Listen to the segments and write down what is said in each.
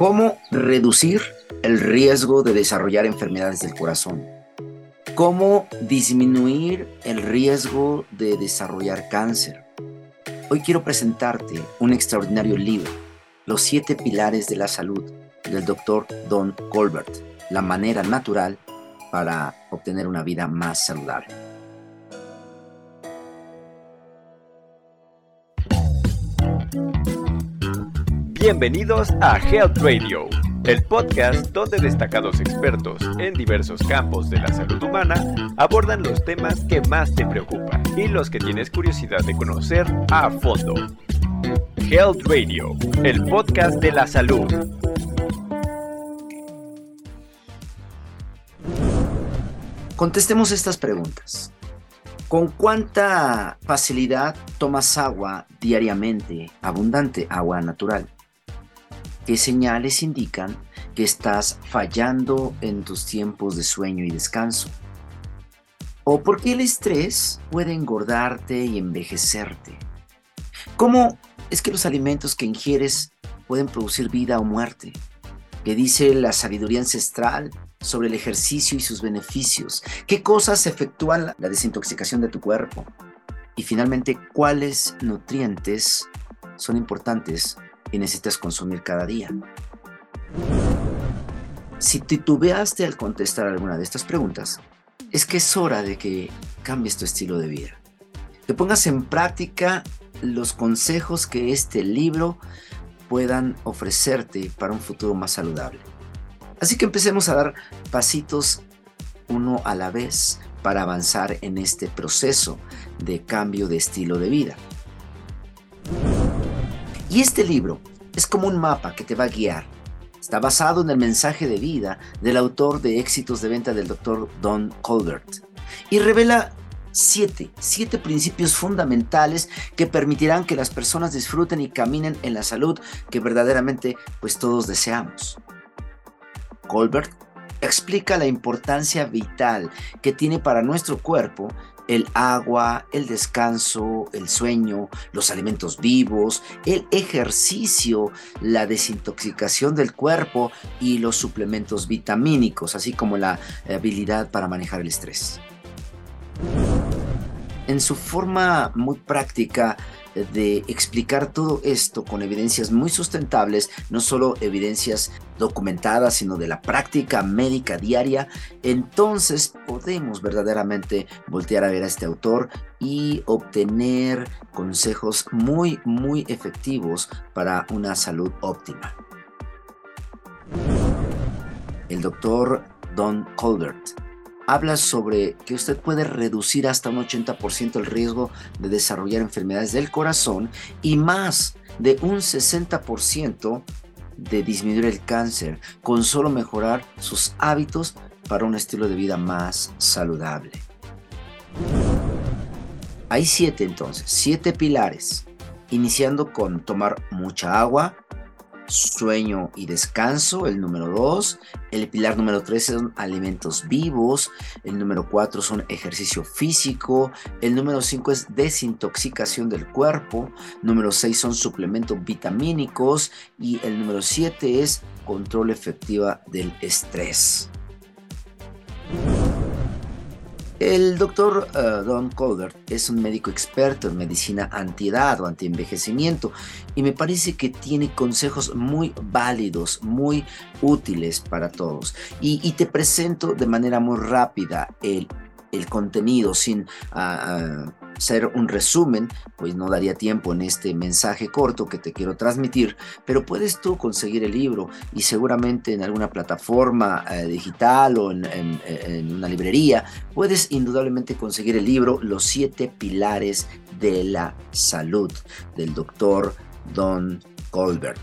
¿Cómo reducir el riesgo de desarrollar enfermedades del corazón? ¿Cómo disminuir el riesgo de desarrollar cáncer? Hoy quiero presentarte un extraordinario libro, Los siete pilares de la salud, del doctor Don Colbert, la manera natural para obtener una vida más saludable. Bienvenidos a Health Radio, el podcast donde destacados expertos en diversos campos de la salud humana abordan los temas que más te preocupan y los que tienes curiosidad de conocer a fondo. Health Radio, el podcast de la salud. Contestemos estas preguntas. ¿Con cuánta facilidad tomas agua diariamente, abundante agua natural? ¿Qué señales indican que estás fallando en tus tiempos de sueño y descanso? ¿O por qué el estrés puede engordarte y envejecerte? ¿Cómo es que los alimentos que ingieres pueden producir vida o muerte? ¿Qué dice la sabiduría ancestral sobre el ejercicio y sus beneficios? ¿Qué cosas efectúan la desintoxicación de tu cuerpo? Y finalmente, ¿cuáles nutrientes son importantes y necesitas consumir cada día. Si titubeaste al contestar alguna de estas preguntas, es que es hora de que cambies tu estilo de vida. Que pongas en práctica los consejos que este libro puedan ofrecerte para un futuro más saludable. Así que empecemos a dar pasitos uno a la vez para avanzar en este proceso de cambio de estilo de vida. Y este libro es como un mapa que te va a guiar. Está basado en el mensaje de vida del autor de éxitos de venta del Dr. Don Colbert y revela siete, siete principios fundamentales que permitirán que las personas disfruten y caminen en la salud que verdaderamente pues todos deseamos. Colbert explica la importancia vital que tiene para nuestro cuerpo el agua, el descanso, el sueño, los alimentos vivos, el ejercicio, la desintoxicación del cuerpo y los suplementos vitamínicos, así como la habilidad para manejar el estrés. En su forma muy práctica, de explicar todo esto con evidencias muy sustentables, no solo evidencias documentadas, sino de la práctica médica diaria, entonces podemos verdaderamente voltear a ver a este autor y obtener consejos muy, muy efectivos para una salud óptima. El doctor Don Colbert habla sobre que usted puede reducir hasta un 80% el riesgo de desarrollar enfermedades del corazón y más de un 60% de disminuir el cáncer con solo mejorar sus hábitos para un estilo de vida más saludable. Hay siete entonces, siete pilares, iniciando con tomar mucha agua, sueño y descanso, el número 2. El pilar número 3 son alimentos vivos. El número 4 son ejercicio físico. El número 5 es desintoxicación del cuerpo. Número 6 son suplementos vitamínicos. Y el número 7 es control efectiva del estrés. El doctor eh, Don Colbert es un médico experto en medicina antiedad o antienvejecimiento y me parece que tiene consejos muy válidos, muy útiles para todos. Y, te presento de manera muy rápida el, contenido sin... Ah, ah, ser un resumen, pues no daría tiempo en este mensaje corto que te quiero transmitir, pero puedes tú conseguir el libro y seguramente en alguna plataforma eh, digital o en, en una librería, puedes indudablemente conseguir el libro Los siete pilares de la salud del doctor Don Colbert.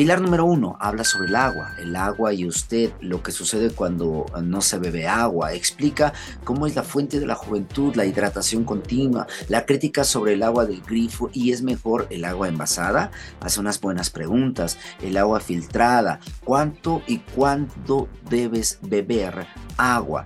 Pilar número uno, habla sobre el agua, el agua y usted, lo que sucede cuando no se bebe agua. Explica cómo es la fuente de la juventud, la hidratación continua, la crítica sobre el agua del grifo y es mejor el agua envasada. Hace unas buenas preguntas. El agua filtrada, cuánto y cuándo debes beber agua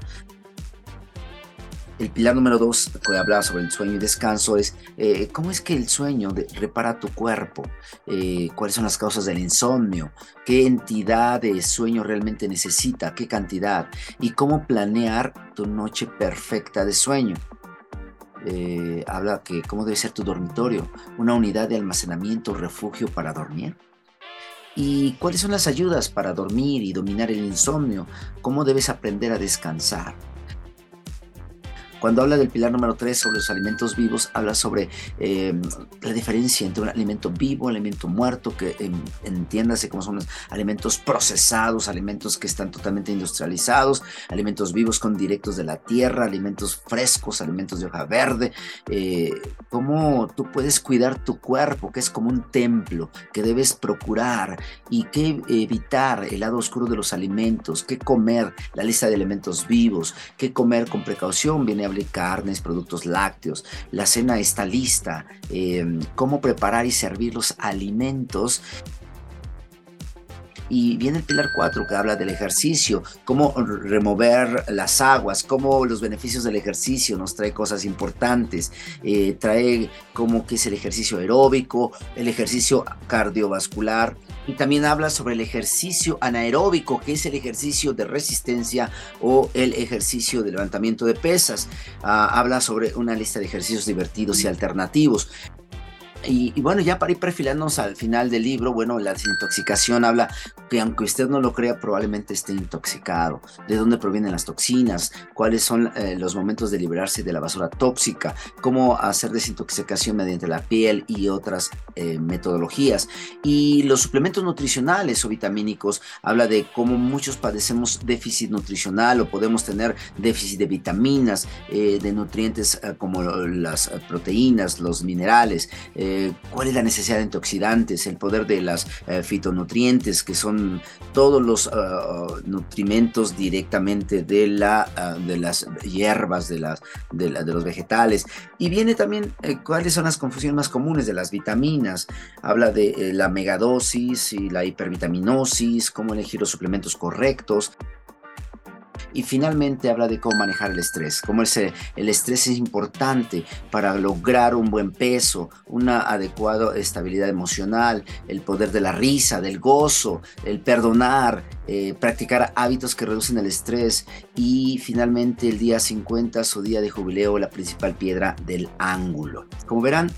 El pilar número dos, que habla sobre el sueño y descanso, es eh, cómo es que el sueño repara tu cuerpo, eh, cuáles son las causas del insomnio, qué entidad de sueño realmente necesita, qué cantidad, y cómo planear tu noche perfecta de sueño. Eh, habla que cómo debe ser tu dormitorio, una unidad de almacenamiento, refugio para dormir. ¿Y cuáles son las ayudas para dormir y dominar el insomnio? ¿Cómo debes aprender a descansar? Cuando habla del pilar número 3 sobre los alimentos vivos, habla sobre em, la diferencia entre un alimento vivo, un alimento muerto, que entiéndase como son los alimentos procesados, alimentos que están totalmente industrializados, alimentos vivos con directos de la tierra, alimentos frescos, alimentos de hoja verde, eh, cómo tú puedes cuidar tu cuerpo, que es como un templo, que debes procurar y qué evitar el lado oscuro de los alimentos, qué comer, la lista de elementos vivos, qué comer con precaución, viene a carnes, productos lácteos. La cena está lista. Em, cómo preparar y servir los alimentos y viene el pilar 4 que habla del ejercicio, cómo remover las aguas, cómo los beneficios del ejercicio nos trae cosas importantes, eh, trae cómo que es el ejercicio aeróbico, el ejercicio cardiovascular, y también habla sobre el ejercicio anaeróbico, que es el ejercicio de resistencia o el ejercicio de levantamiento de pesas. Ah, habla sobre una lista de ejercicios divertidos y alternativos. Y, bueno, ya para ir perfilándonos al final del libro, bueno, la desintoxicación habla que aunque usted no lo crea, probablemente esté intoxicado. ¿De dónde provienen las toxinas? ¿Cuáles son eh, los momentos de liberarse de la basura tóxica? ¿Cómo hacer desintoxicación mediante la piel y otras eh, metodologías? Y los suplementos nutricionales o vitamínicos habla de cómo muchos padecemos déficit nutricional o podemos tener déficit de vitaminas, eh, de nutrientes como las proteínas, los minerales. Cuál es la necesidad de antioxidantes, el poder de las eh, fitonutrientes, que son todos los ah, nutrimentos directamente de, la, ah, de las hierbas, de, las, de, los vegetales. Y viene también eh, cuáles son las confusiones más comunes de las vitaminas. Habla de la megadosis y la hipervitaminosis, cómo elegir los suplementos correctos. Y finalmente habla de cómo manejar el estrés, cómo el, el estrés es importante para lograr un buen peso, una adecuada estabilidad emocional, el poder de la risa, del gozo, el perdonar, eh, practicar hábitos que reducen el estrés y finalmente el día 50, su día de jubileo, la principal piedra del ángulo. Como verán,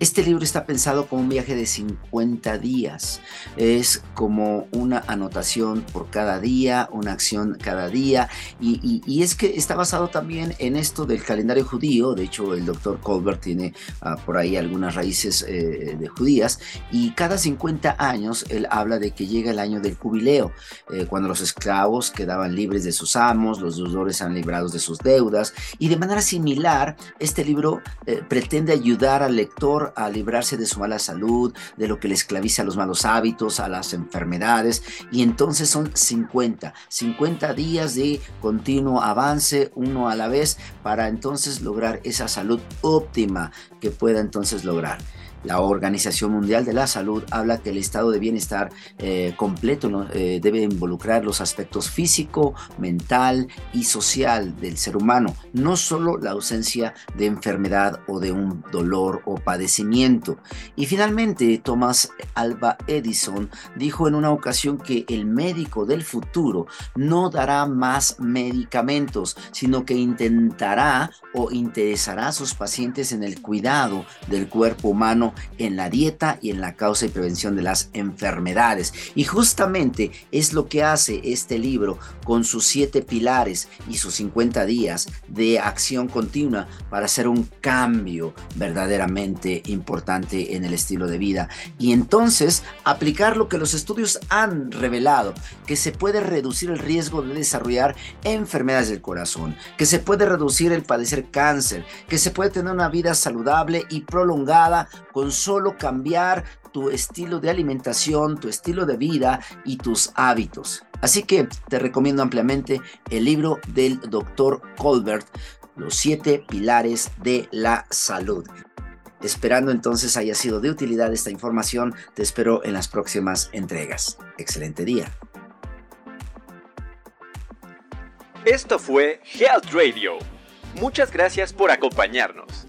este libro está pensado como un viaje de 50 días. Es como una anotación por cada día, una acción cada día. Y, es que está basado también en esto del calendario judío. De hecho, el doctor Colbert tiene ah, por ahí algunas raíces eh, de judías. Y cada 50 años él habla de que llega el año del jubileo, eh, cuando los esclavos quedaban libres de sus amos, los deudores han librados de sus deudas. Y de manera similar, este libro eh, pretende ayudar al lector a librarse de su mala salud, de lo que le esclaviza a los malos hábitos, a las enfermedades. Y entonces son 50, 50 días de continuo avance, uno a la vez, para entonces lograr esa salud óptima que pueda entonces lograr. La Organización Mundial de la Salud habla que el estado de bienestar eh, completo eh, debe involucrar los aspectos físico, mental y social del ser humano, no solo la ausencia de enfermedad o de un dolor o padecimiento. Y finalmente, Thomas Alba Edison dijo en una ocasión que el médico del futuro no dará más medicamentos, sino que intentará o interesará a sus pacientes en el cuidado del cuerpo humano en la dieta y en la causa y prevención de las enfermedades. Y justamente es lo que hace este libro con sus siete pilares y sus 50 días de acción continua para hacer un cambio verdaderamente importante en el estilo de vida. Y entonces aplicar lo que los estudios han revelado, que se puede reducir el riesgo de desarrollar enfermedades del corazón, que se puede reducir el padecer cáncer, que se puede tener una vida saludable y prolongada con solo cambiar tu estilo de alimentación, tu estilo de vida y tus hábitos. Así que te recomiendo ampliamente el libro del doctor Colbert, Los siete pilares de la salud. Esperando entonces haya sido de utilidad esta información, te espero en las próximas entregas. Excelente día. Esto fue Health Radio Muchas gracias por acompañarnos.